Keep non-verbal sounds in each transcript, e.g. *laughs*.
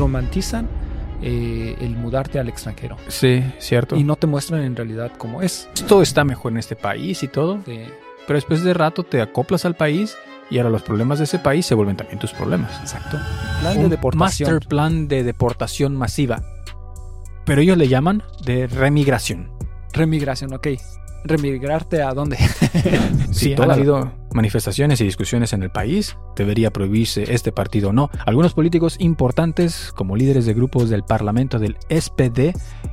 romantizan eh, el mudarte al extranjero. Sí, cierto. Y no te muestran en realidad cómo es. todo está mejor en este país y todo. Sí, Pero después de rato te acoplas al país y ahora los problemas de ese país se vuelven también tus problemas. exacto. Plan de Un deportación. master plan de deportación masiva. Pero ellos le llaman de remigración. Remigración, ok. ¿Remigrarte a dónde? *laughs* *laughs* Si han la- habido manifestaciones y discusiones en el país, debería prohibirse este partido o no. Algunos políticos importantes, como líderes de grupos del Parlamento del SPD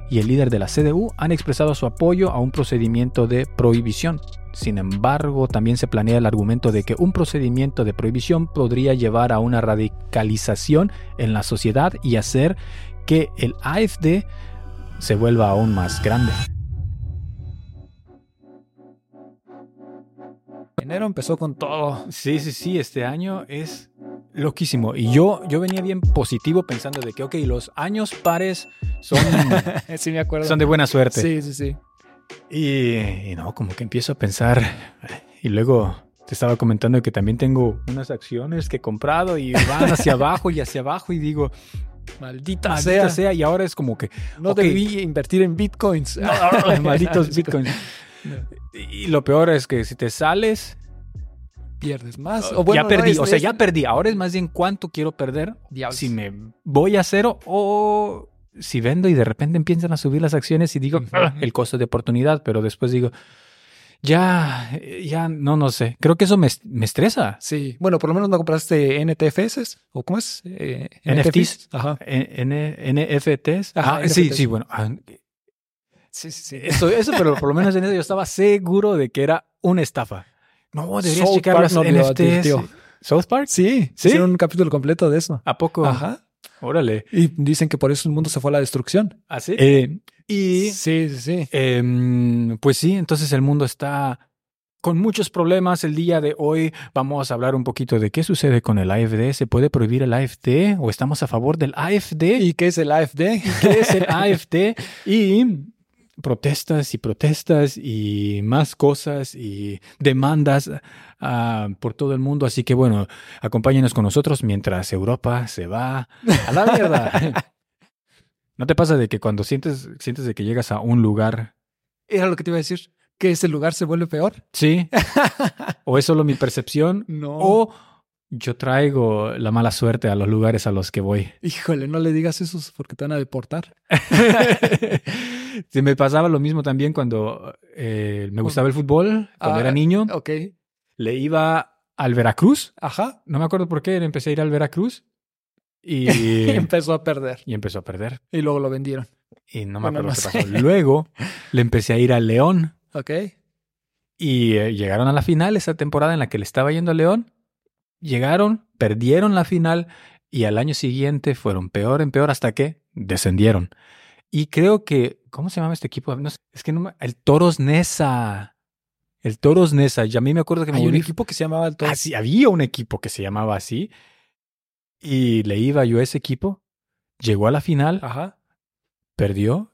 y el líder de la CDU, han expresado su apoyo a un procedimiento de prohibición. Sin embargo, también se planea el argumento de que un procedimiento de prohibición podría llevar a una radicalización en la sociedad y hacer que el AFD se vuelva aún más grande. Enero empezó con todo. Sí, sí, sí, este año es loquísimo. Y yo, yo venía bien positivo pensando de que, ok, los años pares son, *laughs* sí, me acuerdo. son de buena suerte. Sí, sí, sí. Y, y no, como que empiezo a pensar. Y luego te estaba comentando que también tengo unas acciones que he comprado y van hacia *laughs* abajo y hacia abajo y digo, Maldita, maldita sea. sea. Y ahora es como que, No ok. debí invertir en bitcoins. *laughs* malditos bitcoins. Y lo peor es que si te sales, Pierdes más. ya O bueno, no, perdí. es- o sea, ya perdí. Ahora es más bien cuánto quiero perder Diablos. si me voy a cero o si vendo y de repente empiezan a subir las acciones y digo Ujú. "Ah, el costo de oportunidad, pero después digo ya, ya no, no sé. Creo que eso me, me estresa. Sí. Bueno, por lo menos no compraste NTFS. ¿O cómo es? Eh, NFTs. Ajá. N- NFTs. Ajá, ah, sí, NFTs. sí, bueno. Ah, Sí, sí, sí. Eso, eso, pero por lo menos en eso yo estaba seguro de que era una estafa. No, deberías South checar Park las NFTs. ¿South Park? Sí, ¿Sí? hicieron un capítulo completo de eso. ¿A poco? Ajá. Órale. Y dicen que por eso el mundo se fue a la destrucción. ¿Así? Eh, y sí, sí, sí. Em, pues sí, entonces el mundo está con muchos problemas. El día de hoy vamos a hablar un poquito de qué sucede con el AFD. ¿Se puede prohibir el AFD o estamos a favor del AFD? ¿Y qué es el AFD? qué es el AFD? *laughs* Y protestas y protestas y más cosas y demandas ah, por todo el mundo. Así que bueno, acompáñenos con nosotros mientras Europa se va a la mierda. *laughs* ¿No te pasa de que cuando sientes, sientes de que llegas a un lugar Era lo que te iba a decir. ¿Que ese lugar se vuelve peor? Sí. *laughs* ¿O es solo mi percepción? No. ¿O yo traigo la mala suerte a los lugares a los que voy? Híjole, no le digas eso porque te van a deportar. *laughs* Se me pasaba lo mismo también cuando eh, me gustaba el fútbol, cuando Ah, era niño. Ok. Le iba al Veracruz. Ajá. No me acuerdo por qué, empecé a ir al Veracruz. Y, *laughs* Empezó a perder. y empezó a perder. Y luego lo vendieron. Y no me Bueno, acuerdo no qué sé. pasó. Luego le empecé a ir al León. Ok. Y eh, llegaron a la final esa temporada en la que le estaba yendo a León. Llegaron, perdieron la final y al año siguiente fueron peor en peor hasta que descendieron. Y creo que, ¿cómo se llama este equipo? No sé, es que no me- el Toros Nesa. El Toros Nesa. Y a mí me acuerdo que me Hay un equipo que se llamaba el Toro. Ah, sí, había un equipo que se llamaba así. Y le iba yo a ese equipo. Llegó a la final, Ajá. perdió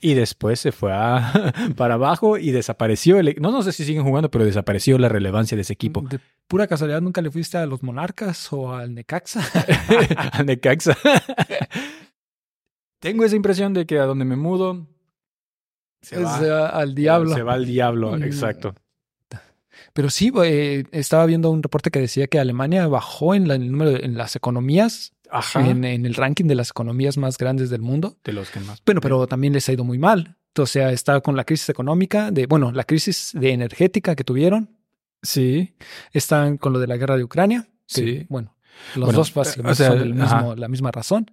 y después se fue a- *laughs* para abajo y desapareció. El, e- no, no sé si siguen jugando, pero desapareció la relevancia de ese equipo. De pura casualidad, ¿nunca le fuiste a los Monarcas o al Necaxa? *laughs* Al Necaxa. *laughs* Tengo esa impresión de que a donde me mudo se O va, al diablo. Se va al diablo, Mm. exacto. Pero sí, eh, estaba viendo un reporte que decía que Alemania bajó en la- el número de- en las economías, Ajá. en, en el ranking de las economías más grandes del mundo. de los que más. Bueno, pero también les ha ido muy mal. O sea, está con la crisis económica, de, bueno, la crisis de energética que tuvieron. Sí. Están con lo de la guerra de Ucrania. que, Sí. Bueno, los Bueno, dos básicamente o sea, son del mismo- ajá. la misma razón.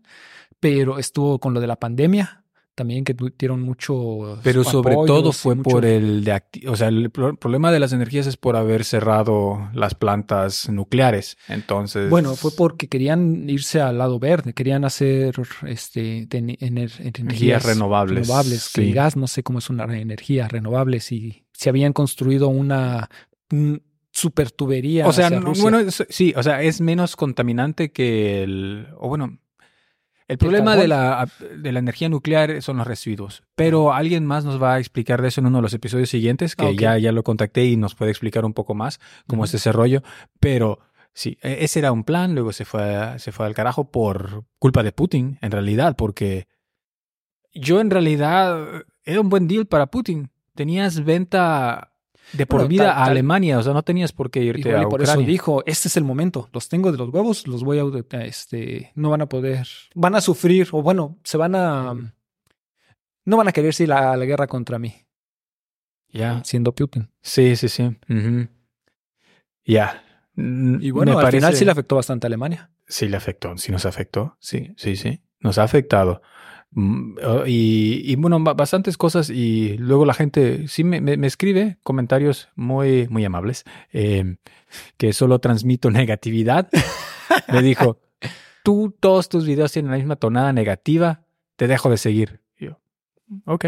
Pero estuvo con lo de la pandemia también, que tuvieron mucho. Pero sobre todo y fue mucho- por el de o sea, el pro- problema de las energías es por haber cerrado las plantas nucleares. Entonces, Bueno, fue porque querían irse al lado verde, querían hacer este, ener- energías renovables, renovables, que sí. el gas no sé cómo es una energía renovable, si se habían construido una un super tubería. o sea, no- bueno, es- sí, o sea, es menos contaminante que el, o bueno, el problema de la, de la energía nuclear son los residuos. Pero alguien más nos va a explicar de eso en uno de los episodios siguientes, que Ah, ya, ya lo contacté y nos puede explicar un poco más cómo es ese rollo. Pero Sí, e- ese era un plan, luego se fue, se fue al carajo por culpa de Putin, en realidad, porque yo en realidad era un buen deal para Putin. Tenías venta de por Bueno, vida tal- a tal- Alemania, o sea, no tenías por qué irte Igual a y por eso Ucrania. dijo, este es el momento, los tengo de los huevos, los voy a, este, no van a poder, van a sufrir, o bueno, se van a, no van a querer ir a la guerra contra mí, Ya, siendo Putin. sí, sí, sí. Ya. Mm, Y bueno, me al final sí le afectó bastante a Alemania. Sí le afectó, sí nos afectó, sí, sí, sí, nos ha afectado. Mm, Y, y bueno, ba- bastantes cosas y luego la gente sí me, me- me escribe comentarios muy, muy amables, eh, que solo transmito *laughs* negatividad. Me dijo, tú todos tus videos tienen la misma tonada negativa, te dejo de seguir. Y yo, ok.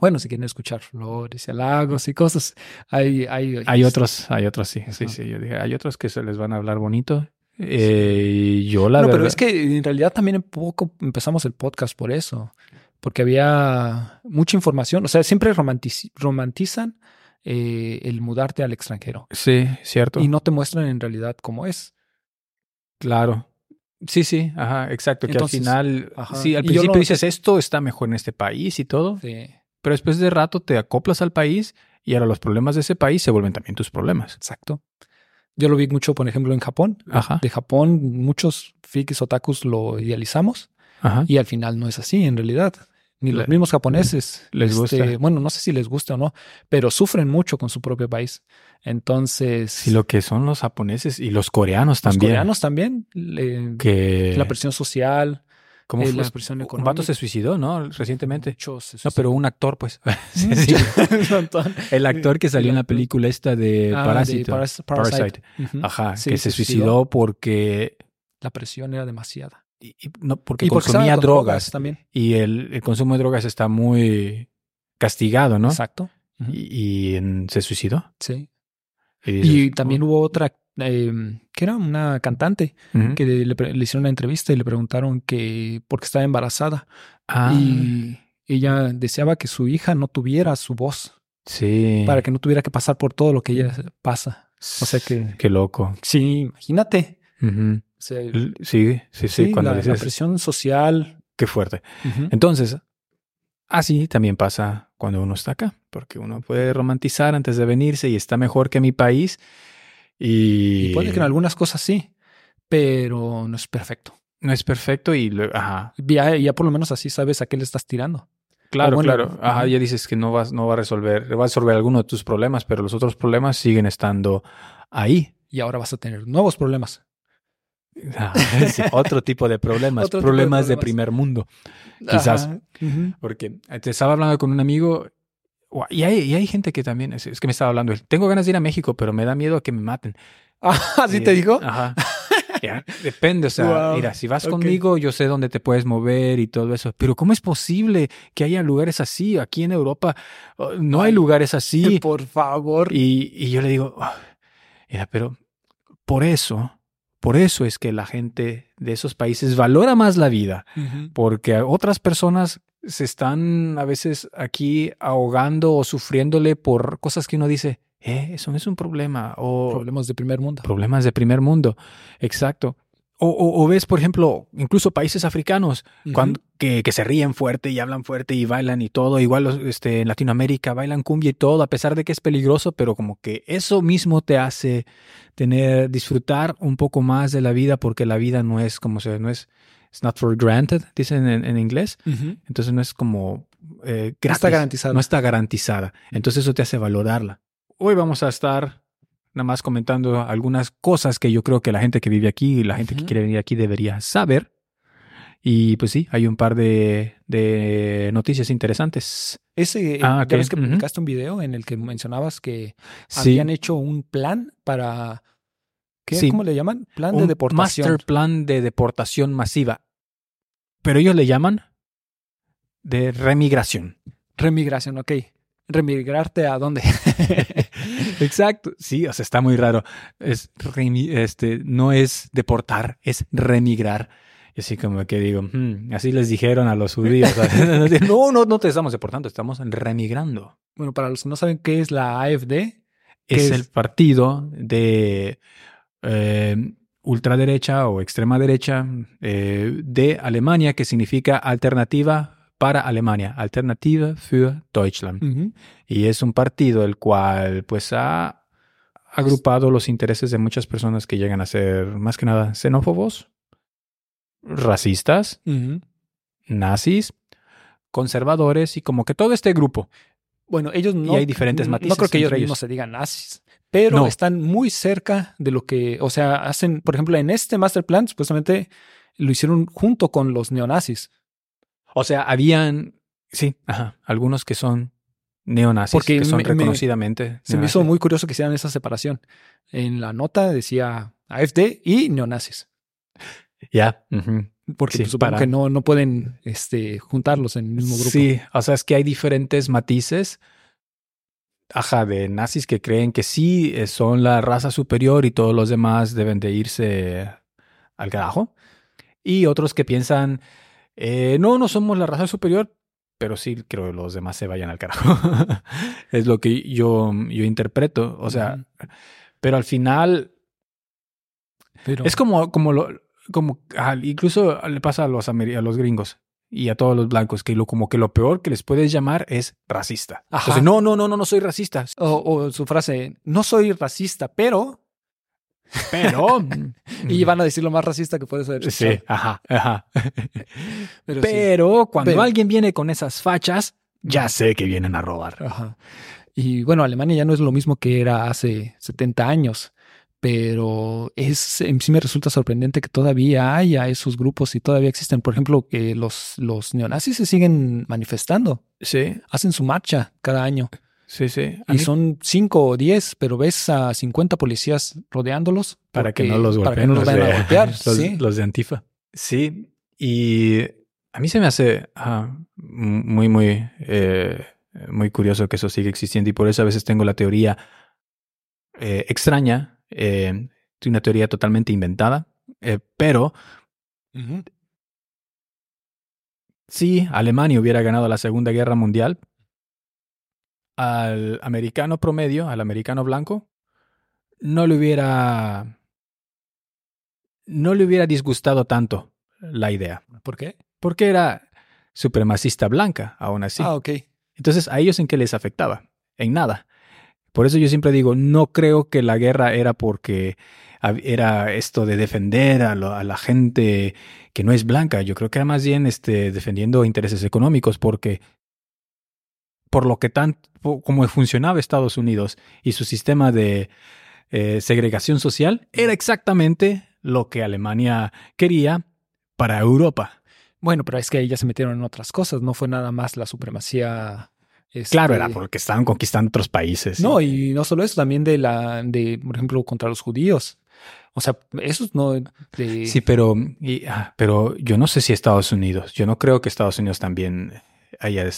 Bueno, si quieren escuchar flores y halagos y cosas, hay, hay, Hay otros, hay otros, sí, sí, sí. Yo dije, hay otros que se les van a hablar bonito. Eh, y yo la no, verdad... pero es que en realidad también un poco empezamos el podcast por eso, porque había mucha información, o sea, siempre romantici- romantizan eh, el mudarte al extranjero Sí, cierto. y no te muestran en realidad cómo es. Claro. Sí, sí, ajá, exacto. Que Entonces, al final, ajá. sí, al principio no- dices esto está mejor en este país y todo, Sí, pero después de rato te acoplas al país y ahora los problemas de ese país se vuelven también tus problemas. exacto. Yo lo vi mucho, por ejemplo, en Japón. Ajá. De Japón, muchos frikis otakus lo idealizamos Ajá. y al final no es así en realidad. Ni los Le- mismos japoneses. les este, gusta. Bueno, no sé si les gusta o no, pero sufren mucho con su propio país. Entonces, Sí, lo que son los japoneses y los coreanos los también. coreanos también, que la presión social, ¿cómo eh, fue? la presión Un económica. vato se suicidó, ¿no? Recientemente. se No, pero un actor, pues. *laughs* Sí, sí. *laughs* Un. El actor que salió en la película esta de Ah, de Parásito. Paras- Parasite. Parasite. Ujú. Ajá, Sí, que se suicidó porque, La presión era demasiada. y- y no, porque Y porque consumía con drogas. también. Y el, el consumo de drogas está muy castigado, ¿no? Exacto. Ujú. Y, y, en- se suicidó. Sí. Y, dices, Y también hubo otra, eh, que era una cantante, que le, hicieron una entrevista y le preguntaron que por qué estaba embarazada. Ah, Y ella deseaba que su hija no tuviera su voz, sí. para que no tuviera que pasar por todo lo que ella pasa. O sea que- Qué loco. Sí, imagínate. O sea, Sí, sí, sí. sí, cuando la, la dices, presión social. qué fuerte. Entonces, así también pasa cuando uno está acá, porque uno puede romantizar antes de venirse y está mejor que mi país. Y, Y puede que en algunas cosas sí, pero no es perfecto. no es perfecto y, lo- ajá, Ya, ya por lo menos así sabes a qué le estás tirando. Claro, bueno, claro. Ajá, ya dices que no vas, no va a resolver, va a resolver alguno de tus problemas, pero los otros problemas siguen estando ahí. Y ahora vas a tener nuevos problemas. *laughs* Ah, sí, otro tipo de problemas, Otro tipo de problemas de, primer mundo. Quizás. Ajá. Porque te estaba hablando con un amigo y hay, y hay gente que también, es, es que me estaba hablando, tengo ganas de ir a México, pero me da miedo a que me maten. Ah, *laughs* ¿Así te dijo? Ajá. *laughs* Depende, o sea, Wow. mira, si vas conmigo, yo sé dónde te puedes mover y todo eso. Pero ¿cómo es posible que haya lugares así? Aquí en Europa oh, no hay Ay, lugares así. *laughs* Por favor. Y, y yo le digo, "Ah, mira, pero por eso, por eso es que la gente de esos países valora más la vida, Ujú. porque otras personas se están a veces aquí ahogando o sufriéndole por cosas que uno dice, eh, eso no es un problema, o Problemas de primer mundo. problemas de primer mundo, exacto. O, o- o ves, por ejemplo, incluso países africanos cuando- que, que se ríen fuerte y hablan fuerte y bailan y todo. Igual este, en Latinoamérica bailan cumbia y todo, a pesar de que es peligroso, pero como que eso mismo te hace tener, disfrutar un poco más de la vida porque la vida no es como se, no es, it's not for granted, dicen en, en inglés. Entonces no es como eh, No está gratis, garantizado. No está garantizada. Entonces eso te hace valorarla. Hoy vamos a estar nada más comentando algunas cosas que yo creo que la gente que vive aquí y la gente que quiere venir aquí debería saber. Y pues sí, hay un par de, de noticias interesantes. Ese, Ah, ya ok. ves que publicaste un video en el que mencionabas que Sí, habían hecho un plan para. ¿qué? Sí. ¿Cómo le llaman? Plan de deportación. master plan de deportación masiva. Pero ellos le llaman de remigración. Remigración, ok. ¿Remigrarte a dónde? *laughs* Exacto. Sí, o sea, está muy raro. Es este, no es deportar, es remigrar. Y así como que digo, "Hmm, así les dijeron a los judíos. *laughs* *laughs* no, no, no te estamos deportando, estamos remigrando. bueno, para los que no saben qué es la AFD, ¿Qué Es, es? el partido de eh, ultraderecha o extrema derecha eh, de Alemania, que significa alternativa para Alemania, Alternative für Deutschland. Y es un partido el cual pues ha agrupado los intereses de muchas personas que llegan a ser más que nada xenófobos, racistas, nazis, conservadores y como que todo este grupo. Bueno, ellos no. hay diferentes matices No creo que ellos mismos ellos. se digan nazis, pero No. están muy cerca de lo que, o sea, hacen, por ejemplo, en este master plan, supuestamente lo hicieron junto con los neonazis. O sea, habían, sí, ajá, algunos que son neonazis, Porque que son me- me- reconocidamente. Se me hizo muy curioso que hicieran esa separación. En la nota decía AFD y neonazis. Ya. Porque Sí, pues, supongo para- que no, no pueden este, juntarlos en el mismo grupo. Sí, o sea, es que hay diferentes matices. Ajá, de nazis que creen que sí eh, son la raza superior y todos los demás deben de irse al carajo. Y otros que piensan, eh, no, no somos la raza superior, pero sí creo que los demás se vayan al carajo. *laughs* es lo que yo, yo interpreto. O sea, pero al final Pero, es como, como lo, como ah, incluso le pasa a los, a los gringos y a todos los blancos que lo como que lo peor que les puedes llamar es racista. Ajá. Entonces, no, no, no, no, no soy racista. o, o su frase, no soy racista, pero... Pero. *laughs* Y van a decir lo más racista que puede ser. Sí, ajá, ajá. *laughs* Pero, sí. Cuando Pero- alguien viene con esas fachas, ya sé que vienen a robar. Ajá. Y bueno, Alemania ya no es lo mismo que era hace 70 años, pero es, en sí me resulta sorprendente que todavía haya esos grupos y todavía existen. Por ejemplo, que los, los neonazis se siguen manifestando, Sí, hacen su marcha cada año sí, sí. A y mí- son 5 o 10, pero ves a 50 policías rodeándolos para que no los golpeen. para que no los vayan de, a golpear. *laughs* los, sí. los de Antifa. Sí, y a mí se me hace ah, muy, muy, eh, muy curioso que eso siga existiendo y por eso a veces tengo la teoría eh, extraña, eh, una teoría totalmente inventada, eh, pero si Alemania hubiera ganado la Segunda Guerra Mundial, al americano promedio, al americano blanco, no le hubiera no le hubiera disgustado tanto la idea, ¿Por qué? porque era supremacista blanca, aún así. Ah, ok. Entonces, ¿a ellos en qué les afectaba? En nada. Por eso yo siempre digo, no creo que la guerra era porque era esto de defender a, la gente que no es blanca. Yo creo que era más bien este, defendiendo intereses económicos, porque por lo que tan po- como funcionaba Estados Unidos y su sistema de eh, segregación social, era exactamente lo que Alemania quería para Europa. Bueno, pero es que ahí ya se metieron en otras cosas, no fue nada más la supremacía. Claro, este, era porque estaban conquistando otros países. No, y no solo eso, también de la, de, por ejemplo, contra los judíos. O sea, esos no de, Sí, pero, y- ah, pero yo no sé si Estados Unidos, yo no creo que Estados Unidos también haya...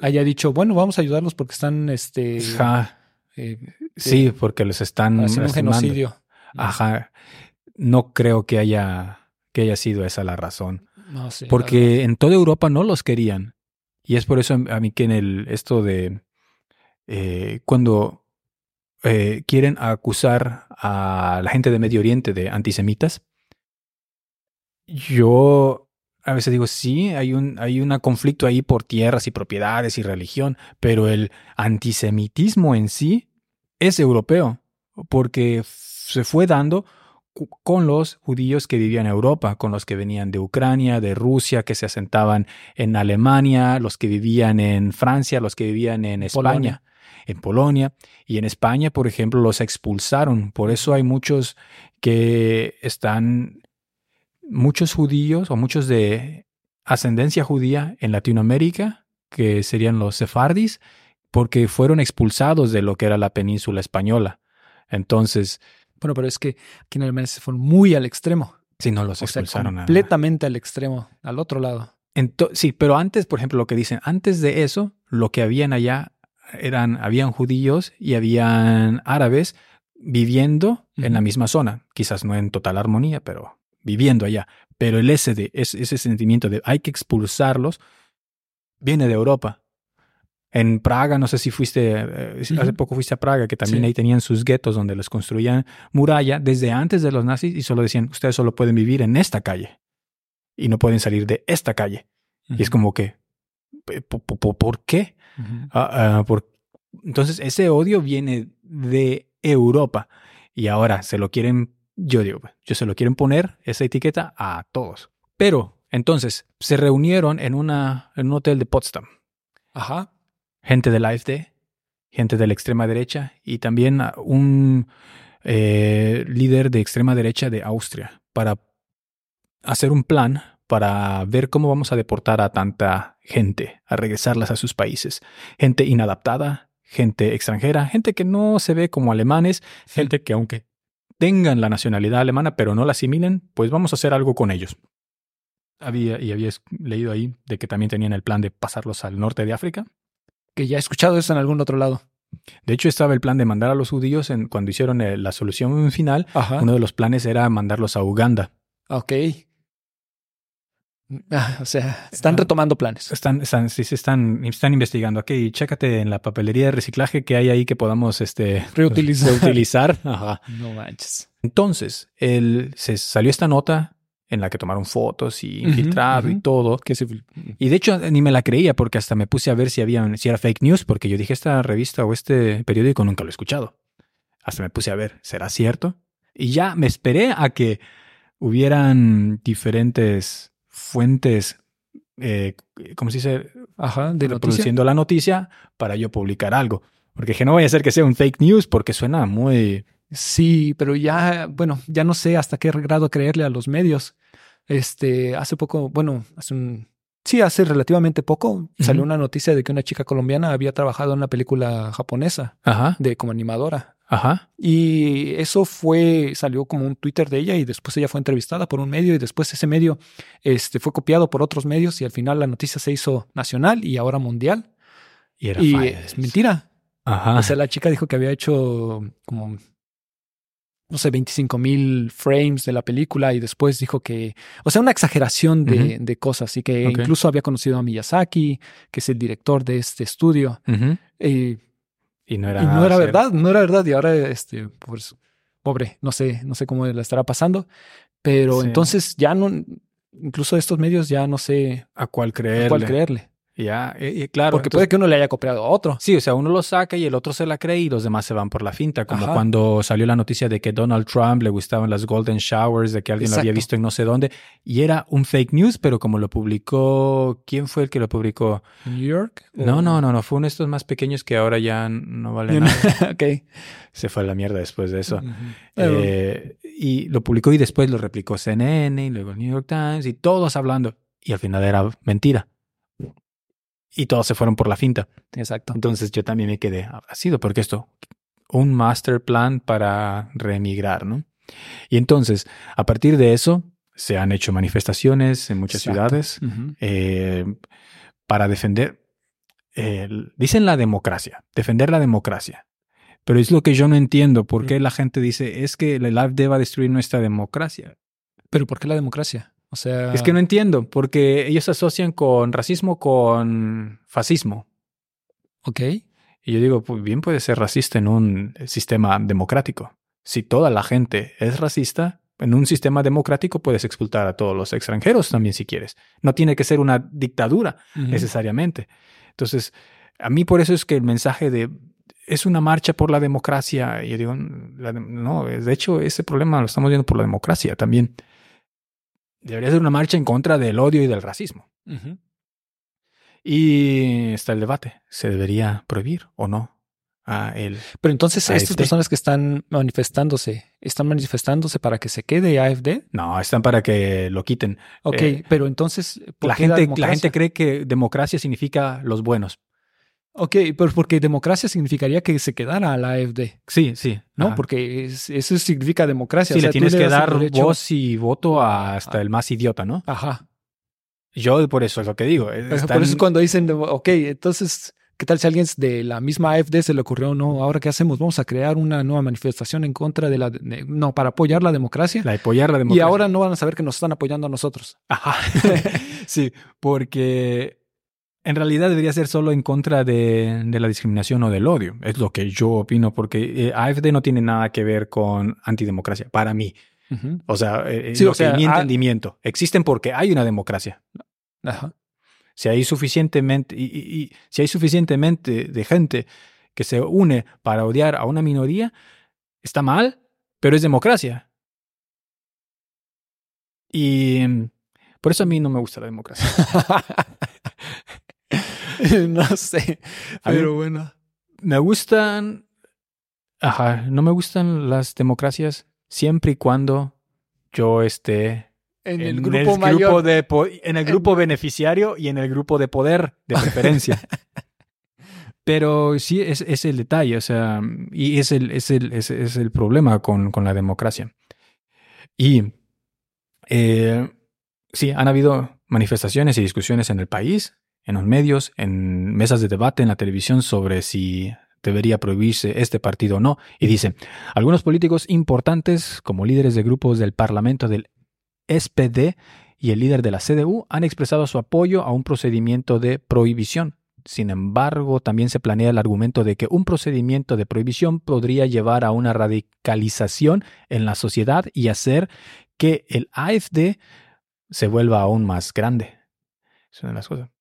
haya dicho, bueno, vamos a ayudarlos porque están este Ajá, eh, sí, porque los están haciendo un genocidio. Ajá, no creo que haya, que haya sido esa la razón. No verdad. Porque en toda Europa no los querían. Y es por eso a mí que en el esto de eh, cuando eh, quieren acusar a la gente de Medio Oriente de antisemitas, yo a veces digo, sí, hay un, hay un conflicto ahí por tierras y propiedades y religión, pero el antisemitismo en sí es europeo, porque se fue dando con los judíos que vivían en Europa, con los que venían de Ucrania, de Rusia, que se asentaban en Alemania, los que vivían en Francia, los que vivían en España, Polonia. en Polonia. Y en España, por ejemplo, los expulsaron. Por eso hay muchos que están, muchos judíos o muchos de ascendencia judía en Latinoamérica, que serían los sefardis, porque fueron expulsados de lo que era la península española. Entonces, Bueno, pero es que aquí en Alemania se fueron muy al extremo. si no los O sea, expulsaron a- completamente al extremo, al otro lado. Ento- sí, pero antes, por ejemplo, lo que dicen, antes de eso, lo que habían allá eran, habían judíos y habían árabes viviendo en la misma zona. Quizás no en total armonía, pero viviendo allá. Pero el ese, de, ese, ese sentimiento de hay que expulsarlos viene de Europa. En Praga, no sé si fuiste, eh, hace poco fuiste a Praga, que también Sí. ahí tenían sus guetos donde les construían muralla desde antes de los nazis y solo decían, ustedes solo pueden vivir en esta calle y no pueden salir de esta calle. Y es como que, ¿po- po- po- ¿por qué? Ujú. Ah, ah, por- Entonces, ese odio viene de Europa y ahora se lo quieren, yo digo, yo se lo quieren poner esa etiqueta a todos. Pero, entonces, se reunieron en, una, en un hotel de Potsdam, Ajá. Gente del AfD, gente de la extrema derecha y también un eh, líder de extrema derecha de Austria para hacer un plan para ver cómo vamos a deportar a tanta gente, a regresarlas a sus países. Gente inadaptada, gente extranjera, gente que no se ve como alemanes, gente que aunque tengan la nacionalidad alemana pero no la asimilen, pues vamos a hacer algo con ellos. Había, y habías leído ahí de que también tenían el plan de pasarlos al norte de África. Que ya he escuchado eso en algún otro lado. De hecho, estaba el plan de mandar a los judíos en, cuando hicieron eh, la solución final. Ajá. Uno de los planes era mandarlos a Uganda. Ok. Ah, o sea, están Ah. retomando planes. Están, están, sí, sí, están, están investigando. Ok, chécate en la papelería de reciclaje que hay ahí que podamos este, Reutilizar. reutilizar. *laughs* Ajá. No manches. Entonces, el, se salió esta nota en la que tomaron fotos y infiltrado y todo. Que se- Y de hecho ni me la creía porque hasta me puse a ver si había si era fake news porque yo dije esta revista o este periódico nunca lo he escuchado. Hasta me puse a ver, ¿será cierto? Y ya me esperé a que hubieran diferentes fuentes, eh, ¿cómo se dice? Ajá, de noticia. Reproduciendo la noticia para yo publicar algo. Porque dije, no vaya a ser que sea un fake news porque suena muy... Sí, pero ya, bueno, ya no sé hasta qué grado creerle a los medios. Este, hace poco, bueno, hace un, sí, hace relativamente poco salió una noticia de que una chica colombiana había trabajado en una película japonesa Ajá, de como animadora. ajá. Y eso fue, salió como un Twitter de ella y después ella fue entrevistada por un medio y después ese medio este, fue copiado por otros medios y al final la noticia se hizo nacional y ahora mundial. Y era y es mentira. Ajá. O sea, la chica dijo que había hecho como, no sé, 25 mil frames de la película y después dijo que, o sea, una exageración de, de cosas y que incluso había conocido a Miyazaki, que es el director de este estudio. Ujú. Y, Y no era, y no era verdad, no era verdad. Y ahora, este, pues, pobre, no sé, no sé cómo la estará pasando. Pero Sí. entonces ya no, incluso estos medios ya no sé ¿A cuál a creerle? cuál creerle. Ya, y, claro. Porque entonces- puede que uno le haya copiado a otro. Sí, o sea, uno lo saca y el otro se la cree y los demás se van por la finta, como Ajá. cuando salió la noticia de que Donald Trump le gustaban las golden showers, de que alguien lo había visto en no sé dónde, y era un fake news, pero como lo publicó, ¿quién fue el que lo publicó? New York. No, no, no, no, fue uno de estos más pequeños que ahora ya no vale nada. *laughs* ok. Se fue a la mierda después de eso. Eh, y lo publicó y después lo replicó CNN y luego el New York Times y todos hablando. Y al final era mentira. Y todos se fueron por la finta. Exacto. Entonces yo también me quedé, habrá sido porque esto, un master plan para reemigrar, ¿no? Y entonces, a partir de eso, se han hecho manifestaciones en muchas Exacto. ciudades eh, para defender, dicen la democracia, defender la democracia. Pero es lo que yo no entiendo, ¿por qué la gente dice, es que el AfD va a destruir nuestra democracia? Pero ¿por qué la democracia? O sea, Es que no entiendo, porque ellos asocian con racismo con fascismo. Ok. Y yo digo, pues bien puede ser racista en un sistema democrático. Si toda la gente es racista, en un sistema democrático puedes expulsar a todos los extranjeros también si quieres. No tiene que ser una dictadura necesariamente. Entonces, a mí por eso es que el mensaje de es una marcha por la democracia, y yo digo, la de- no, de hecho ese problema lo estamos viendo por la democracia también. Debería ser una marcha en contra del odio y del racismo. Y está el debate, ¿se debería prohibir o no a el Pero entonces estas personas que están manifestándose, ¿están manifestándose para que se quede AFD? No, están para que lo quiten. Ok, Eh, pero entonces, ¿por La qué gente, la gente cree que democracia significa los buenos. Ok, pero porque democracia significaría que se quedara a la AFD, Sí, sí. ¿no? ajá. Porque es- eso significa democracia. sí, o sea, le tienes que dar voz y voto a hasta Ah. el más idiota, ¿no? Ajá. Yo por eso es lo que digo. Por Están- eso es cuando dicen, ok, entonces, ¿qué tal si a alguien de la misma AFD se le ocurrió, no, ahora qué hacemos? Vamos a crear una nueva manifestación en contra de la, de- no, para apoyar la democracia. la apoyar la y democracia. ahora no van a saber que nos están apoyando a nosotros. Ajá. *laughs* sí, porque en realidad debería ser solo en contra de, de, la discriminación o del odio. Es lo que yo opino, porque eh, AFD no tiene nada que ver con antidemocracia, para mí. O sea, eh, sí, o sea, mi entendimiento. Existen porque hay una democracia. Ajá. Si hay suficientemente, y, y, si hay suficientemente de gente que se une para odiar a una minoría, está mal, pero es democracia. Y mm, por eso a mí no me gusta la democracia. *laughs* *laughs* no sé, pero bueno. Me gustan, ajá, no me gustan las democracias siempre y cuando yo esté en el grupo mayor. de, en el grupo beneficiario y en el grupo de poder de *laughs* preferencia. Pero sí es, es, el detalle, o sea, y es el, es el, es, el problema con, con, la democracia. Y eh, sí, han habido manifestaciones y discusiones en el país, en los medios, en mesas de debate, en la televisión sobre si debería prohibirse este partido o no. Y dice, algunos políticos importantes, como líderes de grupos del Parlamento del SPD y el líder de la CDU, han expresado su apoyo a un procedimiento de prohibición. Sin embargo, también se planea el argumento de que un procedimiento de prohibición podría llevar a una radicalización en la sociedad y hacer que el AFD se vuelva aún más grande. Es una de las cosas.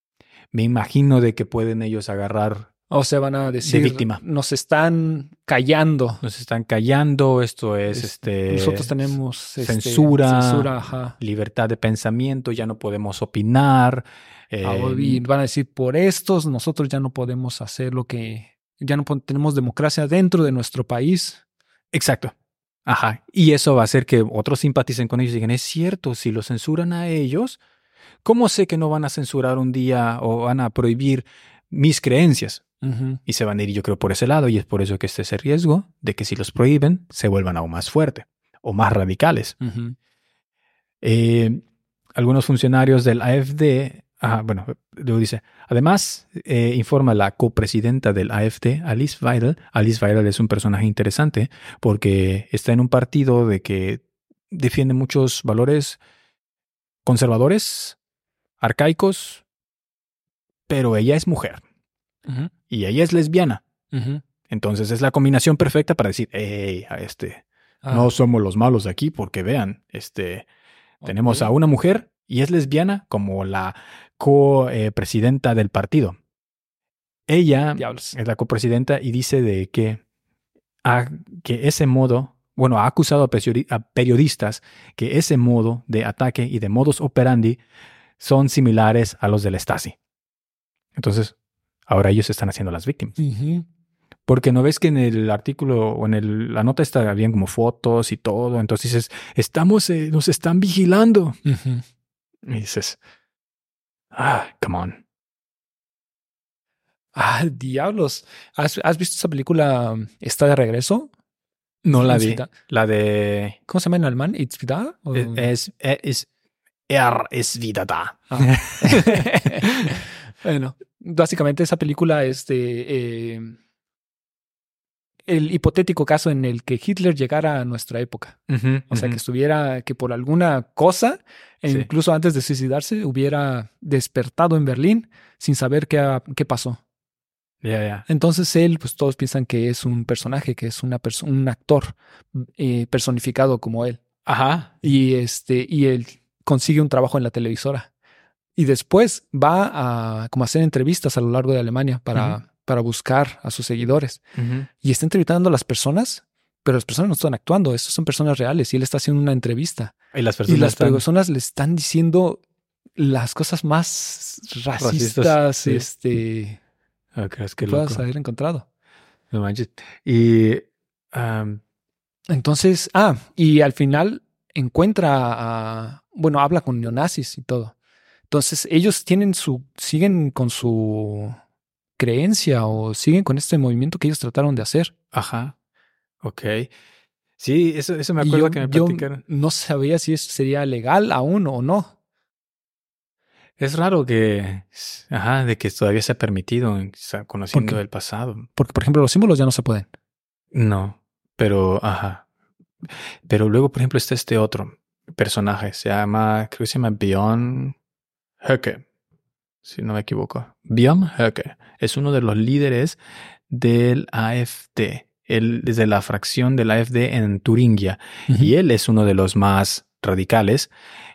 Me imagino de que pueden ellos agarrar o se van a decir, víctima. nos están callando. Nos están callando, esto es, este... Nosotros tenemos este, censura, libertad de pensamiento, ya no podemos opinar. Ah, eh, van a decir, por estos nosotros ya no podemos hacer lo que, ya no tenemos democracia dentro de nuestro país. Exacto. Ajá. Y eso va a hacer que otros simpaticen con ellos y digan, es cierto, si lo censuran a ellos, ¿cómo sé que no van a censurar un día o van a prohibir mis creencias? Y se van a ir, yo creo, por ese lado, y es por eso que está ese riesgo de que si los prohíben, se vuelvan aún más fuertes o más radicales. Eh, algunos funcionarios del AFD bueno, luego dice, además, eh, informa la copresidenta del AFD, Alice Weidel. Alice Weidel es un personaje interesante porque está en un partido de que defiende muchos valores conservadores, arcaicos, pero ella es mujer y ella es lesbiana. Entonces es la combinación perfecta para decir, hey, a este, no ah. somos los malos aquí porque vean, este, tenemos a una mujer y es lesbiana como la copresidenta del partido. Ella es la copresidenta y dice de que, a, que ese modo, bueno, ha acusado a periodistas que ese modo de ataque y de modus operandi son similares a los del Stasi. Entonces, ahora ellos están haciendo las víctimas. Porque no ves que en el artículo o en el, la nota está bien como fotos y todo. Entonces dices, estamos, eh, nos están vigilando. Y dices, Ah, come on. Ah, diablos. ¿Has, visto esa película Está de regreso? No la vi. La de. ¿Cómo se llama en alemán? ¿It's vida? Es, es, Er es vida da. Ah. *laughs* bueno, básicamente esa película es de. Eh, el hipotético caso en el que Hitler llegara a nuestra época. o sea, que estuviera, que por alguna cosa, e incluso antes de suicidarse, hubiera despertado en Berlín sin saber qué, qué pasó. Entonces él, pues todos piensan que es un personaje, que es una un actor eh, personificado como él. Ajá. Y este, y él consigue un trabajo en la televisora. Y después va a como hacer entrevistas a lo largo de Alemania para para buscar a sus seguidores. Y está entrevistando a las personas, pero las personas no están actuando, estas son personas reales y él está haciendo una entrevista. Y las personas, personas le están diciendo las cosas más racistas, este, oh, que puedas haber encontrado. No manches. Y entonces, ah, y al final encuentra a, bueno, habla con neonazis y todo. Entonces ellos tienen su, siguen con su creencia o siguen con este movimiento que ellos trataron de hacer. Ajá. Ok. Sí, eso, eso me acuerdo que me platicaron. no sabía si eso sería legal aún o no. Es raro que, ajá, de que todavía se ha permitido conociendo del pasado. Porque, por ejemplo, los símbolos ya no se pueden. No, pero, ajá. Pero luego, por ejemplo, está este otro personaje. Se llama, creo que se llama Bjorn Höcke si no me equivoco. Björn Höcke es uno de los líderes del AFD. Él es de la fracción del AFD en Turingia y él es uno de los más radicales.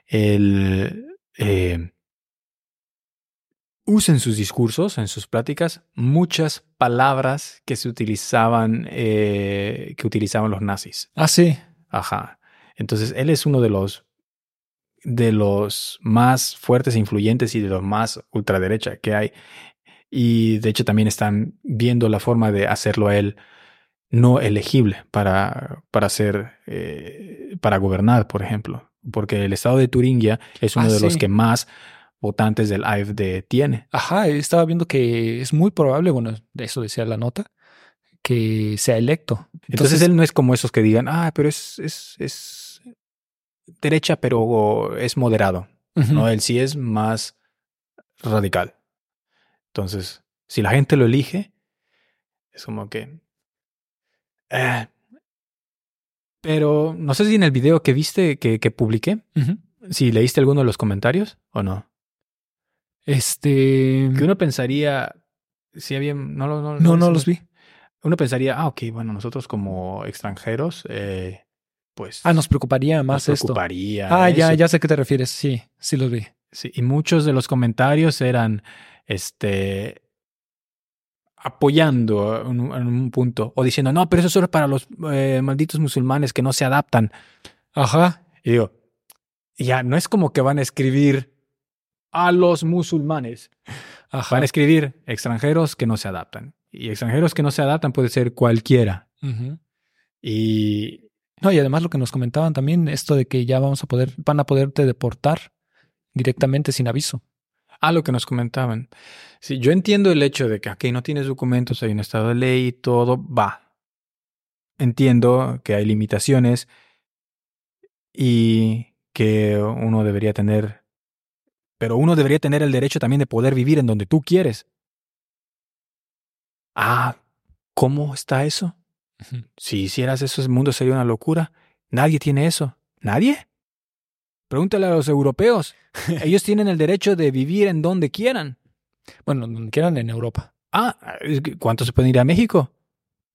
Él eh, usa en sus discursos, en sus pláticas, muchas palabras que se utilizaban, eh, que utilizaban los nazis. Ah, sí. Ajá. Entonces, él es uno de los de los más fuertes e influyentes y de los más ultraderecha que hay. Y de hecho también están viendo la forma de hacerlo a él no elegible para, para ser, eh, para gobernar, por ejemplo. Porque el estado de Turingia es uno Ah, de los que más votantes del AFD tiene. Ajá, estaba viendo que es muy probable, bueno, de eso decía la nota, que sea electo. Entonces, él no es como esos que digan, ah, pero es, es, es derecha, pero es moderado. No, él sí es más radical. Entonces, si la gente lo elige, es como que... eh. Pero no sé si en el video que viste, que, que publiqué, si leíste alguno de los comentarios o no. Este. Que uno pensaría, si había... No, lo- no, No, no lo los vi. Uno pensaría, ah, ok, bueno, nosotros como extranjeros, eh, pues... Ah, nos preocuparía nos más esto. preocuparía Ah, ya, ya sé a qué te refieres. Sí, sí los vi. Sí, y muchos de los comentarios eran este apoyando en un, en un punto o diciendo, no, pero eso solo es para los eh, malditos musulmanes que no se adaptan. Ajá. Y digo, ya, no es como que van a escribir a los musulmanes. Ajá. Van a escribir extranjeros que no se adaptan. Y extranjeros que no se adaptan puede ser cualquiera. Y No, y además lo que nos comentaban también, esto de que ya vamos a poder, van a poderte deportar directamente sin aviso. Ah, lo que nos comentaban. Sí, yo entiendo el hecho de que aquí no tienes documentos, hay un estado de ley y todo, va. Entiendo que hay limitaciones y que uno debería tener, pero uno debería tener el derecho también de poder vivir en donde tú quieres. Ah, ¿cómo está eso? Si hicieras eso, el mundo sería una locura. Nadie tiene eso. ¿Nadie? Pregúntale a los europeos. *laughs* Ellos tienen el derecho de vivir en donde quieran. Bueno, donde quieran en Europa Ah, ¿cuántos se pueden ir a México?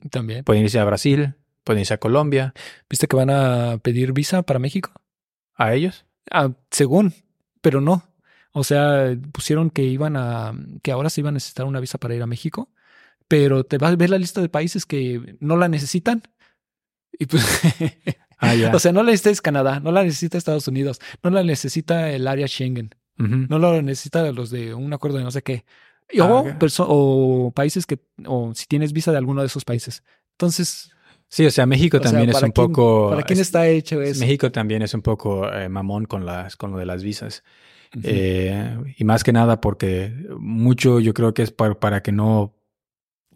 también. Pueden irse a Brasil, pueden irse a Colombia. ¿Viste que van a pedir visa para México? ¿A ellos? Ah, según, pero no. O sea, pusieron que iban a, que ahora se iban a necesitar una visa para ir a México, pero te vas a ver la lista de países que no la necesitan. Y pues, *laughs* Ah, *laughs* o sea, no la necesita Canadá, no la necesita Estados Unidos, no la necesita el área Schengen, Ujú. no lo necesita los de un acuerdo de no sé qué. Y- Ah, o, ok. perso- o países que, o si tienes visa de alguno de esos países. Entonces, Sí, o sea, México o sea, también es ¿para un quién- poco. ¿Para quién es- está hecho eso? México también es un poco eh, mamón con las, con lo de las visas. Ujú. Eh, y más que nada porque mucho yo creo que es para, para que no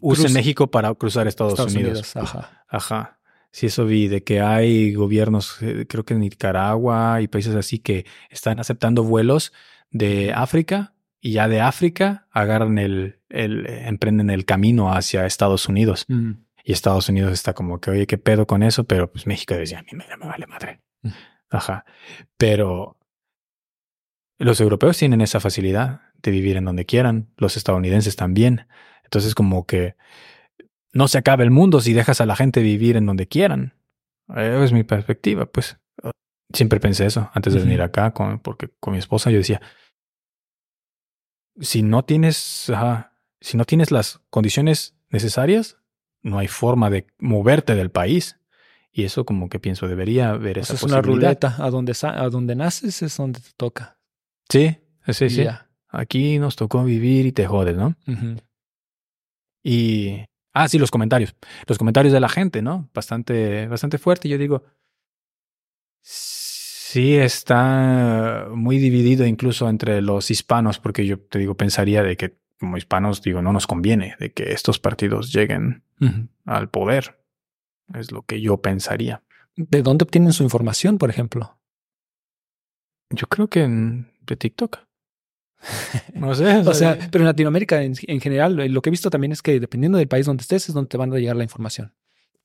usen Cruce- México para cruzar Estados, Estados Unidos. Unidos, ajá. Ajá. Sí, eso vi, de que hay gobiernos, eh, creo que en Nicaragua y países así que están aceptando vuelos de África y ya de África agarran el, el emprenden el camino hacia Estados Unidos. Y Estados Unidos está como que, oye, ¿qué pedo con eso? Pero pues México decía, a mí me, me vale madre. Ajá. Pero los europeos tienen esa facilidad de vivir en donde quieran, los estadounidenses también. Entonces como que no se acaba el mundo si dejas a la gente vivir en donde quieran. Eh, Es mi perspectiva, pues. Siempre pensé eso antes de venir acá, con, porque con mi esposa yo decía, si no tienes, ajá, si no tienes las condiciones necesarias, no hay forma de moverte del país. Y eso como que pienso, debería haber O esa sea, es una ruleta. A donde, a donde naces es donde te toca. Sí, sí, sí. Aquí nos tocó vivir y te jodes, ¿no? Ujú. Y. Ah, sí, los comentarios. Los comentarios de la gente, ¿no? Bastante, bastante fuerte. Yo digo. Sí, está muy dividido incluso entre los hispanos, porque yo te digo, pensaría de que como hispanos, digo, no nos conviene de que estos partidos lleguen al poder. Es lo que yo pensaría. ¿De dónde obtienen su información, por ejemplo? Yo creo que en, de TikTok. No sé. O *laughs* sea, pero en Latinoamérica en, en general, lo que he visto también es que dependiendo del país donde estés, es donde te van a llegar la información.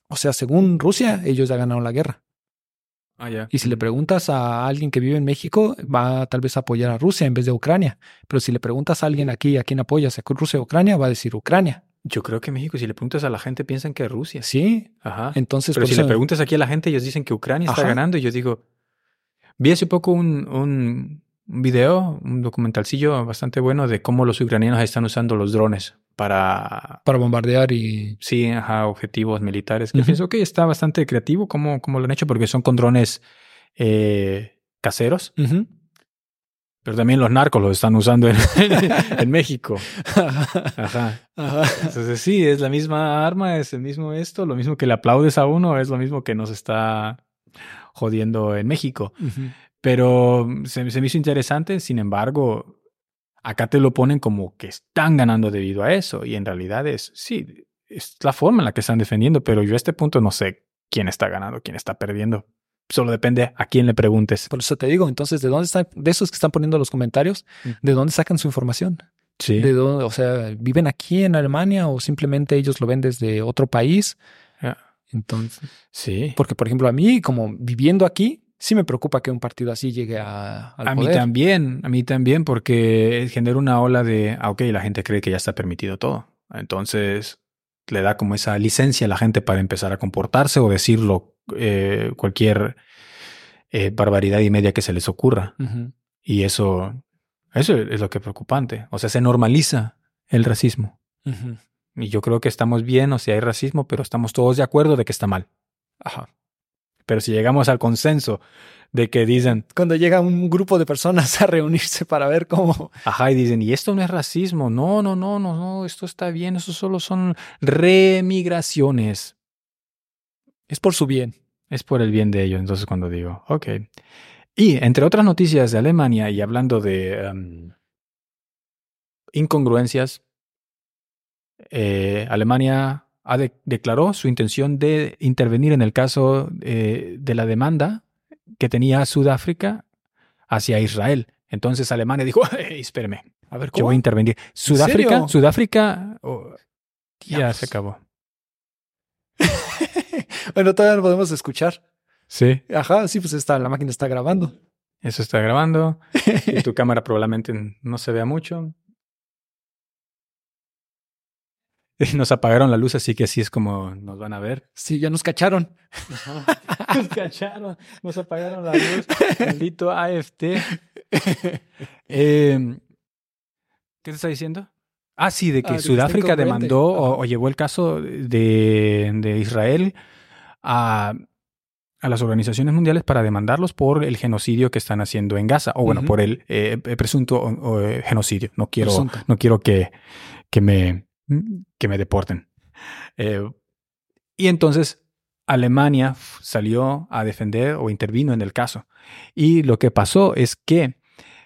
O sea, según Rusia, ellos ya ganaron la guerra. Ah, ya. Y si le preguntas a alguien que vive en México, va tal vez a apoyar a Rusia en vez de Ucrania. Pero si le preguntas a alguien aquí a quién apoyas, a Rusia o Ucrania, va a decir Ucrania. Yo creo que México, si le preguntas a la gente, piensan que es Rusia. Sí. Ajá. Entonces, Pero si eso- le preguntas aquí a la gente, ellos dicen que Ucrania está ganando. Y yo digo, vi hace poco un, un, un video, un documentalcillo bastante bueno de cómo los ucranianos están usando los drones para, para bombardear y sí, ajá, objetivos militares. Que pienso que está bastante creativo cómo, cómo lo han hecho, porque son con drones eh, caseros. Pero también los narcos los están usando en, *laughs* en México. Ajá. Ajá. Entonces sí, es la misma arma, es el mismo esto, lo mismo que le aplaudes a uno, es lo mismo que nos está jodiendo en México. Ujú. Pero se, se me hizo interesante, sin embargo, acá te lo ponen como que están ganando debido a eso, y en realidad es, sí, es la forma en la que están defendiendo, pero yo a este punto no sé quién está ganando, quién está perdiendo. Solo depende a quién le preguntes. Por eso te digo, entonces, ¿de dónde están, de esos que están poniendo los comentarios, Mm. de dónde sacan su información? Sí. ¿De dónde, o sea, viven aquí en Alemania o simplemente ellos lo ven desde otro país? Ya. Entonces, Sí. porque por ejemplo, a mí, como viviendo aquí, sí me preocupa que un partido así llegue a, al A mí también, a mí también, porque genera una ola de, ah, ok, la gente cree que ya está permitido todo. Entonces, le da como esa licencia a la gente para empezar a comportarse o decirlo eh, cualquier eh, barbaridad y media que se les ocurra. Y eso, eso es lo que es preocupante. O sea, se normaliza el racismo. Y yo creo que estamos bien, o sea, hay racismo, pero estamos todos de acuerdo de que está mal. Ajá. Pero si llegamos al consenso de que dicen, Cuando llega un grupo de personas a reunirse para ver cómo. Ajá, y dicen, y esto no es racismo, no, no, no, no, no, esto está bien, eso solo son remigraciones. Es por su bien. Es por el bien de ellos, entonces cuando digo, ok. Y entre otras noticias de Alemania y hablando de em, incongruencias, eh, Alemania ha de- declaró su intención de intervenir en el caso eh, de la demanda que tenía Sudáfrica hacia Israel. Entonces Alemania dijo, *laughs* "Ey, espérame, A ver, yo voy a intervenir. Sudáfrica, serio? Sudáfrica, oh, ya se acabó. *laughs* bueno, todavía lo podemos escuchar. Sí, Ajá, sí, pues está, la máquina está grabando. eso está grabando. *laughs* Y tu cámara probablemente no se vea mucho. *laughs* Nos apagaron la luz, así que así es como nos van a ver. Sí, ya nos cacharon. *laughs* Nos cacharon, nos apagaron la luz. *laughs* Maldito AFT. Eh, ¿Qué te está diciendo? Ah, sí, de que Ah, Sudáfrica demandó o, llevó el caso de, de Israel a, a las organizaciones mundiales para demandarlos por el genocidio que están haciendo en Gaza, o bueno, por el eh, presunto o- o, eh, genocidio. No quiero, Presunto. no quiero que, que, me, que me deporten. Eh, y entonces Alemania salió a defender o intervino en el caso. Y lo que pasó es que,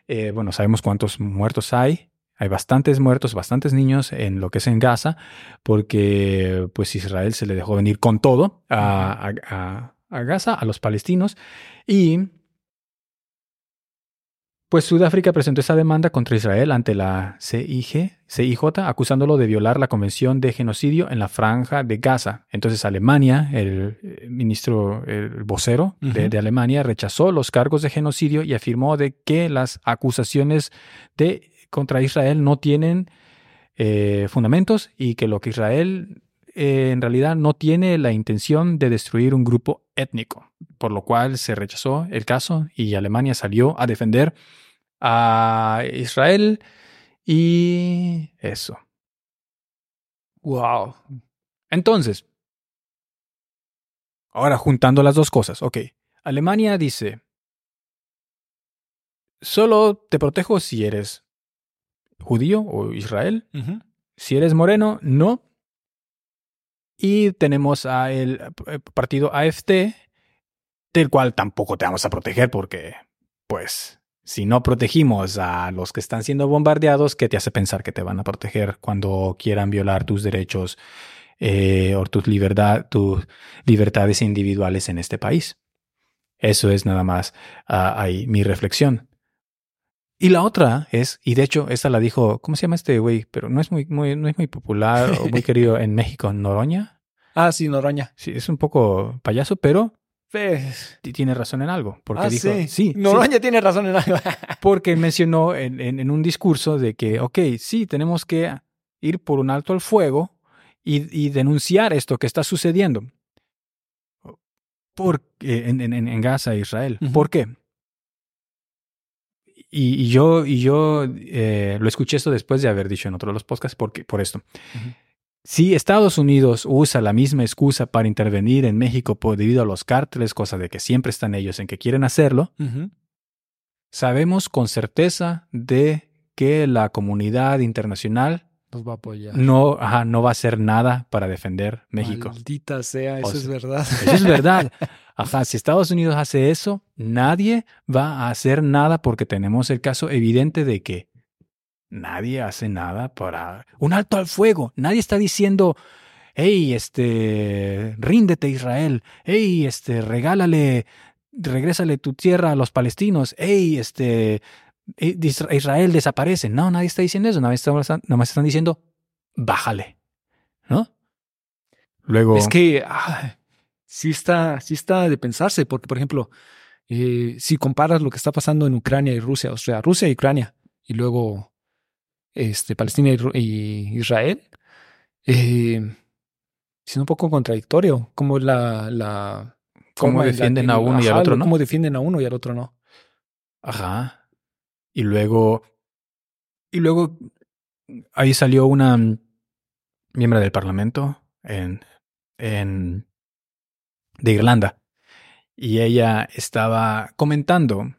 eh, bueno, sabemos cuántos muertos hay. Hay bastantes muertos, bastantes niños en lo que es en Gaza, porque pues Israel se le dejó venir con todo a, a- a- a Gaza, a los palestinos, y pues Sudáfrica presentó esa demanda contra Israel ante la CIG, CIJ, acusándolo de violar la Convención de Genocidio en la Franja de Gaza. Entonces Alemania, el eh, ministro, el vocero de, Alemania, rechazó los cargos de genocidio y afirmó de que las acusaciones de, contra Israel no tienen eh, fundamentos y que lo que Israel eh, en realidad no tiene la intención de destruir un grupo étnico, por lo cual se rechazó el caso y Alemania salió a defender a Israel y eso. Wow. Entonces, ahora juntando las dos cosas, ok, Alemania dice, solo te protejo si eres judío o Israel, si eres moreno, no. Y tenemos a el eh, partido AFT, del cual tampoco te vamos a proteger porque, pues, si no protegimos a los que están siendo bombardeados, ¿qué te hace pensar que te van a proteger cuando quieran violar tus derechos eh, o tus, libertad, tus libertades individuales en este país? Eso es nada más ah, ahí mi reflexión. Y la otra es, y de hecho, esta la dijo, ¿cómo se llama este güey? Pero no es muy, muy, no es muy popular o muy *laughs* querido en México, Noroña. Ah, sí, Noroña. Sí, es un poco payaso, pero Pues, tiene razón en algo. Porque ah, dijo, sí. sí, Noroña tiene razón en algo. *laughs* porque mencionó en, en- en un discurso de que, ok, sí, tenemos que ir por un alto al fuego y, y denunciar esto que está sucediendo por, en, en- en Gaza Israel. Ujú. ¿Por qué? Y, y yo, y yo eh, lo escuché esto después de haber dicho en otro de los podcasts porque, por esto. Ujú. Si Estados Unidos usa la misma excusa para intervenir en México por, debido a los cárteles, cosa de que siempre están ellos en que quieren hacerlo, Ujú. sabemos con certeza de que la comunidad internacional Nos va a apoyar. no, ajá, no va a hacer nada para defender México. Maldita sea, eso O es sea, verdad. Eso es verdad. *laughs* Ajá, si Estados Unidos hace eso, nadie va a hacer nada porque tenemos el caso evidente de que nadie hace nada para un alto al fuego. Nadie está diciendo, hey, este, ríndete Israel, hey, este, regálale, regrésale tu tierra a los palestinos, hey, este, eh, Isra- Israel desaparece. No, nadie está diciendo eso, nada más están, nada más están diciendo, bájale, ¿no? Luego, Es que ah, sí está, sí está de pensarse, porque por ejemplo, eh, si comparas lo que está pasando en Ucrania y Rusia, o sea, Rusia y Ucrania, y luego este, Palestina y, Israel, eh, es un poco contradictorio, como la, la cómo la defienden a uno y al otro, ¿no? Cómo defienden a uno y al otro no. Ajá. Y luego. Y luego. Ahí salió una miembro del Parlamento en, en, de Irlanda. Y ella estaba comentando.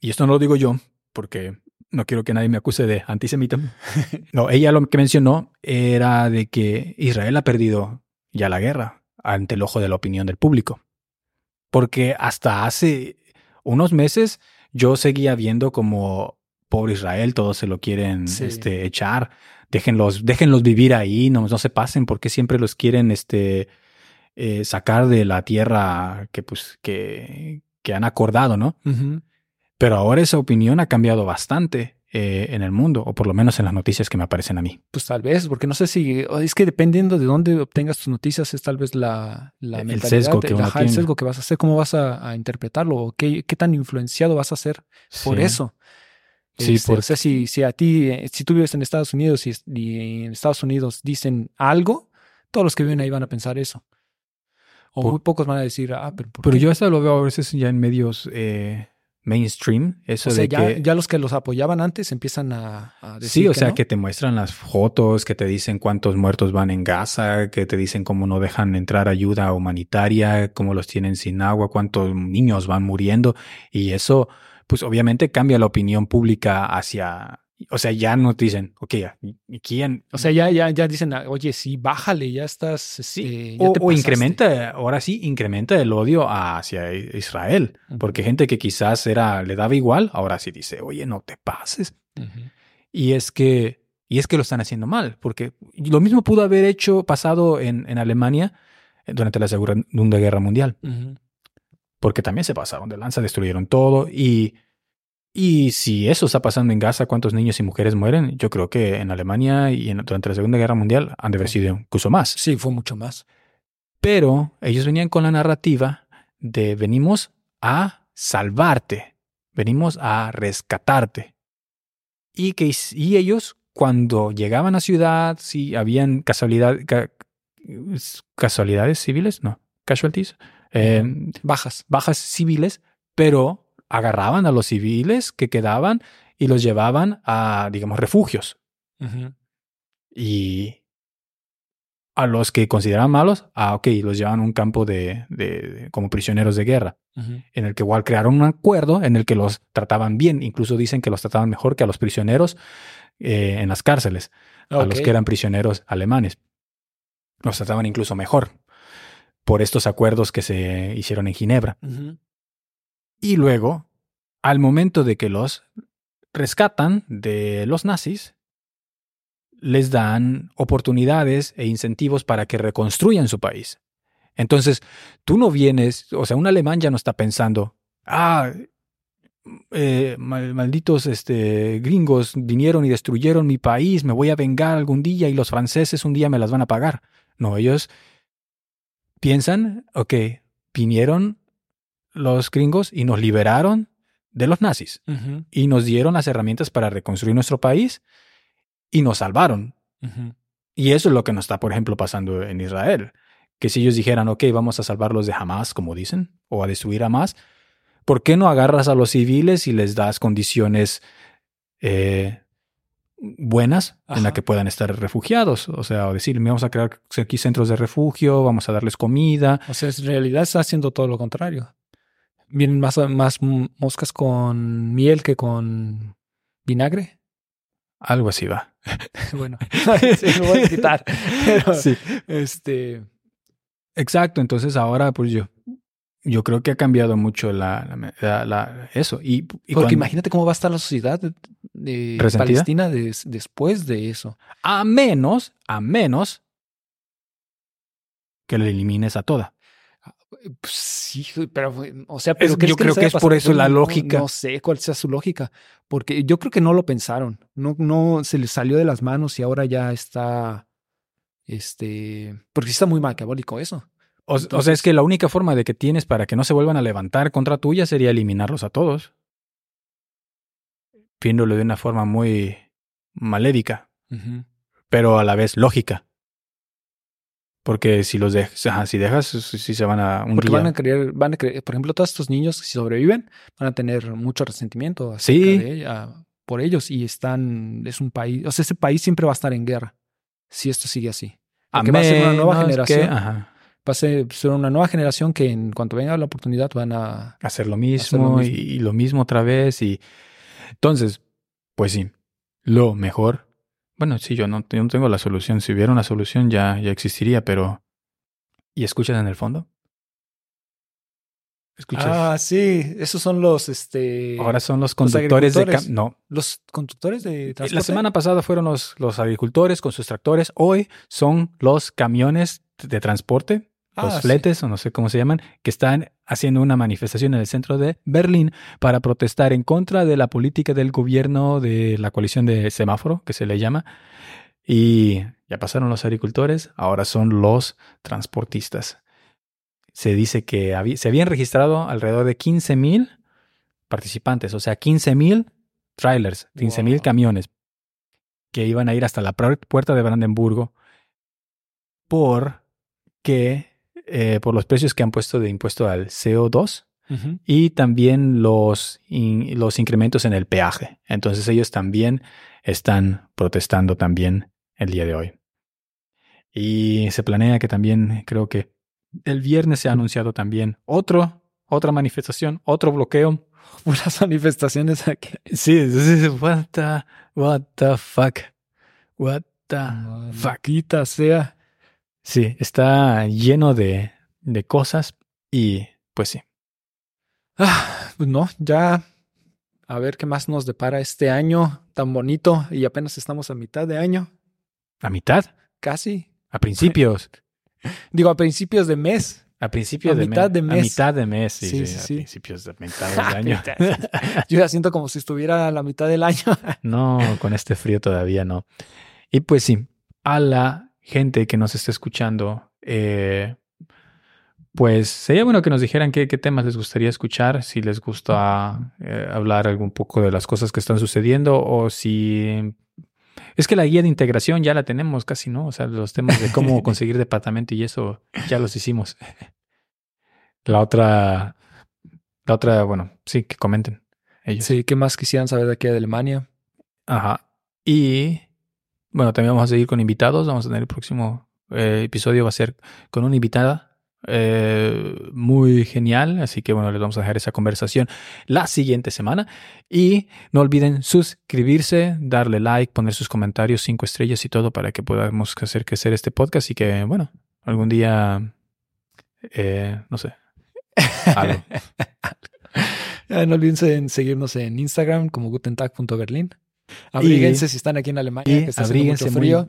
Y esto no lo digo yo, porque no quiero que nadie me acuse de antisemita. *laughs* No, ella lo que mencionó era de que Israel ha perdido ya la guerra ante el ojo de la opinión del público. Porque hasta hace unos meses yo seguía viendo como pobre Israel, todos se lo quieren Sí. este, echar. Déjenlos, déjenlos vivir ahí, no, no se pasen, porque siempre los quieren este, eh, sacar de la tierra que, pues, que, que han acordado, ¿no? Pero ahora esa opinión ha cambiado bastante eh, en el mundo, o por lo menos en las noticias que me aparecen a mí. Pues tal vez, porque no sé si, es que dependiendo de dónde obtengas tus noticias, es tal vez la, la El mentalidad, sesgo que el- uno ajá, el tiene. sesgo que vas a hacer, cómo vas a, a interpretarlo, o qué, qué tan influenciado vas a ser por Sí. eso. Sí, Este, porque- O sea, si, si a ti, eh, si tú vives en Estados Unidos y, y en Estados Unidos dicen algo, todos los que viven ahí van a pensar eso. O Por- muy pocos van a decir, ah, pero ¿por Pero qué? yo hasta lo veo a veces ya en medios eh, mainstream, eso O sea, de ya, que... ya los que los apoyaban antes empiezan a, a decir Sí, o que sea, no. que te muestran las fotos, que te dicen cuántos muertos van en Gaza, que te dicen cómo no dejan entrar ayuda humanitaria, cómo los tienen sin agua, cuántos niños van muriendo. Y eso, pues obviamente cambia la opinión pública hacia... O sea, ya no te dicen, ok, ¿y quién? O sea, ya, ya, ya dicen, ah, oye, sí, bájale, ya estás. Sí, este, ya o, te o pasaste". incrementa, ahora sí, incrementa el odio hacia Israel. Porque gente que quizás era, le daba igual, ahora sí dice, oye, no te pases. Y es que, y es que lo están haciendo mal, porque lo mismo pudo haber hecho, pasado en, en Alemania eh, durante la Segunda Guerra Mundial, porque también se pasaron de lanza, destruyeron todo. Y, y si eso está pasando en Gaza, ¿cuántos niños y mujeres mueren? Yo creo que en Alemania y en- durante la Segunda Guerra Mundial han de haber sido incluso más. Sí, fue mucho más. Pero ellos venían con la narrativa de venimos a salvarte, venimos a rescatarte. Y, que, y ellos, cuando llegaban a ciudad, si habían casualidad, ca- casualidades civiles, no, casualties, eh, Bajas. bajas civiles, pero agarraban a los civiles que quedaban y los llevaban a, digamos, refugios. Y a los que consideraban malos, ah, ok, los llevaban a un campo de, de- de- como prisioneros de guerra, en el que igual crearon un acuerdo en el que los trataban bien, incluso dicen que los trataban mejor que a los prisioneros eh, en las cárceles, a los que eran prisioneros alemanes. Los trataban incluso mejor por estos acuerdos que se hicieron en Ginebra. Y luego, al momento de que los rescatan de los nazis, les dan oportunidades e incentivos para que reconstruyan su país. Entonces, tú no vienes, o sea, un alemán ya no está pensando, ah, eh, mal- malditos este, gringos vinieron y destruyeron mi país, me voy a vengar algún día y los franceses un día me las van a pagar. No, ellos piensan, ok, vinieron los gringos y nos liberaron de los nazis Ujú, y nos dieron las herramientas para reconstruir nuestro país y nos salvaron. Y eso es lo que nos está, por ejemplo, pasando en Israel. Que si ellos dijeran, ok, vamos a salvarlos de Hamas, como dicen, o a destruir Hamas, ¿por qué no agarras a los civiles y les das condiciones eh, buenas en las que puedan estar refugiados? O sea, o decir, vamos a crear aquí centros de refugio, vamos a darles comida. O sea, en realidad está haciendo todo lo contrario. Vienen más, más moscas con miel que con vinagre. Algo así va. *laughs* Bueno, *laughs* *laughs* sí, me voy a quitar. Pero, Sí. este, Exacto, entonces ahora pues yo, yo creo que ha cambiado mucho la, la- la- la- eso. Y, y porque cuando- imagínate cómo va a estar la sociedad de. Palestina des- después de eso. a menos, a menos que la elimines a toda. Pues sí, pero, o sea, pero Es- ¿crees yo que creo que es por eso la No, lógica. No, sé cuál sea su lógica, porque yo creo que no lo pensaron. No, no se les salió de las manos y ahora ya está, este, porque sí está muy maquiavólico eso. O, o sea, es que la única forma de que tienes para que no se vuelvan a levantar contra tuya sería eliminarlos a todos. Viéndolo de una forma muy malédica, pero a la vez lógica. Porque si los dejas, ajá, si dejas, si se van a un Porque día- van a creer, van a creer, por ejemplo, todos estos niños que si sobreviven van a tener mucho resentimiento acerca Sí. de ella- por ellos y están, es un país, o sea, ese país siempre va a estar en guerra si esto sigue así. a porque va a ser una nueva menos que, generación. ajá, Va a ser, ser una nueva generación que en cuanto venga la oportunidad van a... hacer lo mismo, Hacer lo mismo. Y, y lo mismo otra vez. Y entonces, pues sí, lo mejor. Bueno, sí, yo no, yo no tengo la solución. Si hubiera una solución ya, ya existiría, pero. ¿Y escuchas en el fondo? ¿Escuchas? Ah, sí, esos son los, este, Ahora son los conductores de agricultores. cam- No. los conductores de transporte. La semana pasada fueron los, los agricultores con sus tractores. Hoy son los camiones de transporte, Ah, los sí. fletes, o no sé cómo se llaman, que están haciendo una manifestación en el centro de Berlín para protestar en contra de la política del gobierno de la coalición de semáforo, que se le llama. Y ya pasaron los agricultores, ahora son los transportistas. Se dice que habí- se habían registrado alrededor de 15 mil participantes, o sea, 15 mil trailers, 15 mil Wow. camiones que iban a ir hasta la pu- puerta de Brandenburgo porque eh, por los precios que han puesto de impuesto al CO2 Ujú. y también los, in- los incrementos en el peaje. Entonces ellos también están protestando también el día de hoy. Y se planea que también, creo que el viernes se ha anunciado también otro, otra manifestación, otro bloqueo. *laughs* Puras manifestaciones aquí. Sí, what the, what the fuck, what the fuck. Maldita sea. Sí, está lleno de, de cosas y pues sí. Ah, pues no, ya a ver qué más nos depara este año tan bonito y apenas estamos a mitad de año, A mitad, casi. a principios. *laughs* Digo, a principios de mes. A principios A de mitad mes. de A mes. mitad de mes, sí, Sí, sí, sí, a principios de mitad *laughs* de año. Yo ya siento como si estuviera a la mitad del año. *laughs* no, con este frío todavía no. Y pues sí, a la gente que nos está escuchando, eh, pues sería bueno que nos dijeran qué, qué temas les gustaría escuchar, si les gusta eh, hablar algún poco de las cosas que están sucediendo o si... Es que la guía de integración ya la tenemos casi, ¿no? O sea, los temas de cómo *laughs* conseguir departamento y eso ya los hicimos. *laughs* La otra, la otra, bueno, sí, que comenten ellos. Sí, ¿qué más quisieran saber de aquí de Alemania? Ajá. Y bueno, también vamos a seguir con invitados. Vamos a tener el próximo eh, episodio, va a ser con una invitada eh, muy genial. Así que bueno, les vamos a dejar esa conversación la siguiente semana. Y no olviden suscribirse, darle like, poner sus comentarios, cinco estrellas y todo para que podamos hacer crecer este podcast y que, bueno, algún día, eh, no sé, algo. *laughs* Ah, No olviden en seguirnos en Instagram como gutentag.berlin. Abríguense si están aquí en Alemania, y que está abríguense mucho muy- frío.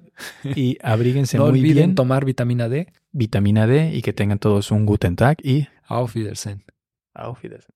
Y *laughs* abríguense no muy olviden bien. tomar vitamina D. vitamina D y que tengan todos un Guten Tag y Auf Wiedersehen. Auf Wiedersehen.